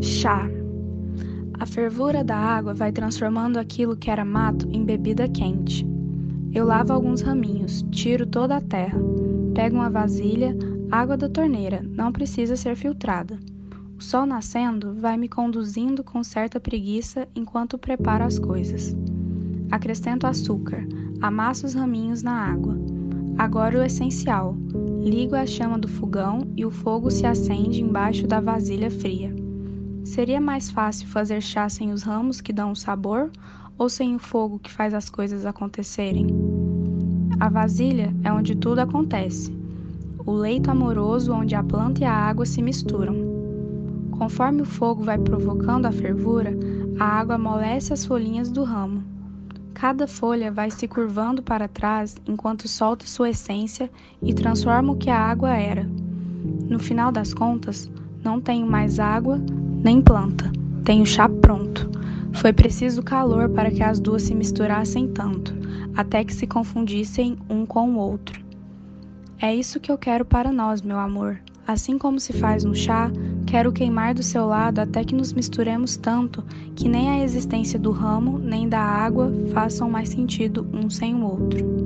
Chá. A fervura da água vai transformando aquilo que era mato em bebida quente. Eu lavo alguns raminhos, tiro toda a terra, pego uma vasilha, água da torneira, não precisa ser filtrada. O sol nascendo vai me conduzindo com certa preguiça enquanto preparo as coisas. Acrescento açúcar, amasso os raminhos na água. Agora o essencial: ligo a chama do fogão e o fogo se acende embaixo da vasilha fria. Seria mais fácil fazer chá sem os ramos que dão o sabor ou sem o fogo que faz as coisas acontecerem? A vasilha é onde tudo acontece, o leito amoroso onde a planta e a água se misturam. Conforme o fogo vai provocando a fervura, a água amolece as folhinhas do ramo. Cada folha vai se curvando para trás enquanto solta sua essência e transforma o que a água era. No final das contas, não tenho mais água nem planta, tenho chá pronto. Foi preciso calor para que as duas se misturassem tanto, até que se confundissem um com o outro. É isso que eu quero para nós, meu amor. Assim como se faz no chá, quero queimar do seu lado até que nos misturemos tanto que nem a existência do ramo nem da água façam mais sentido um sem o outro.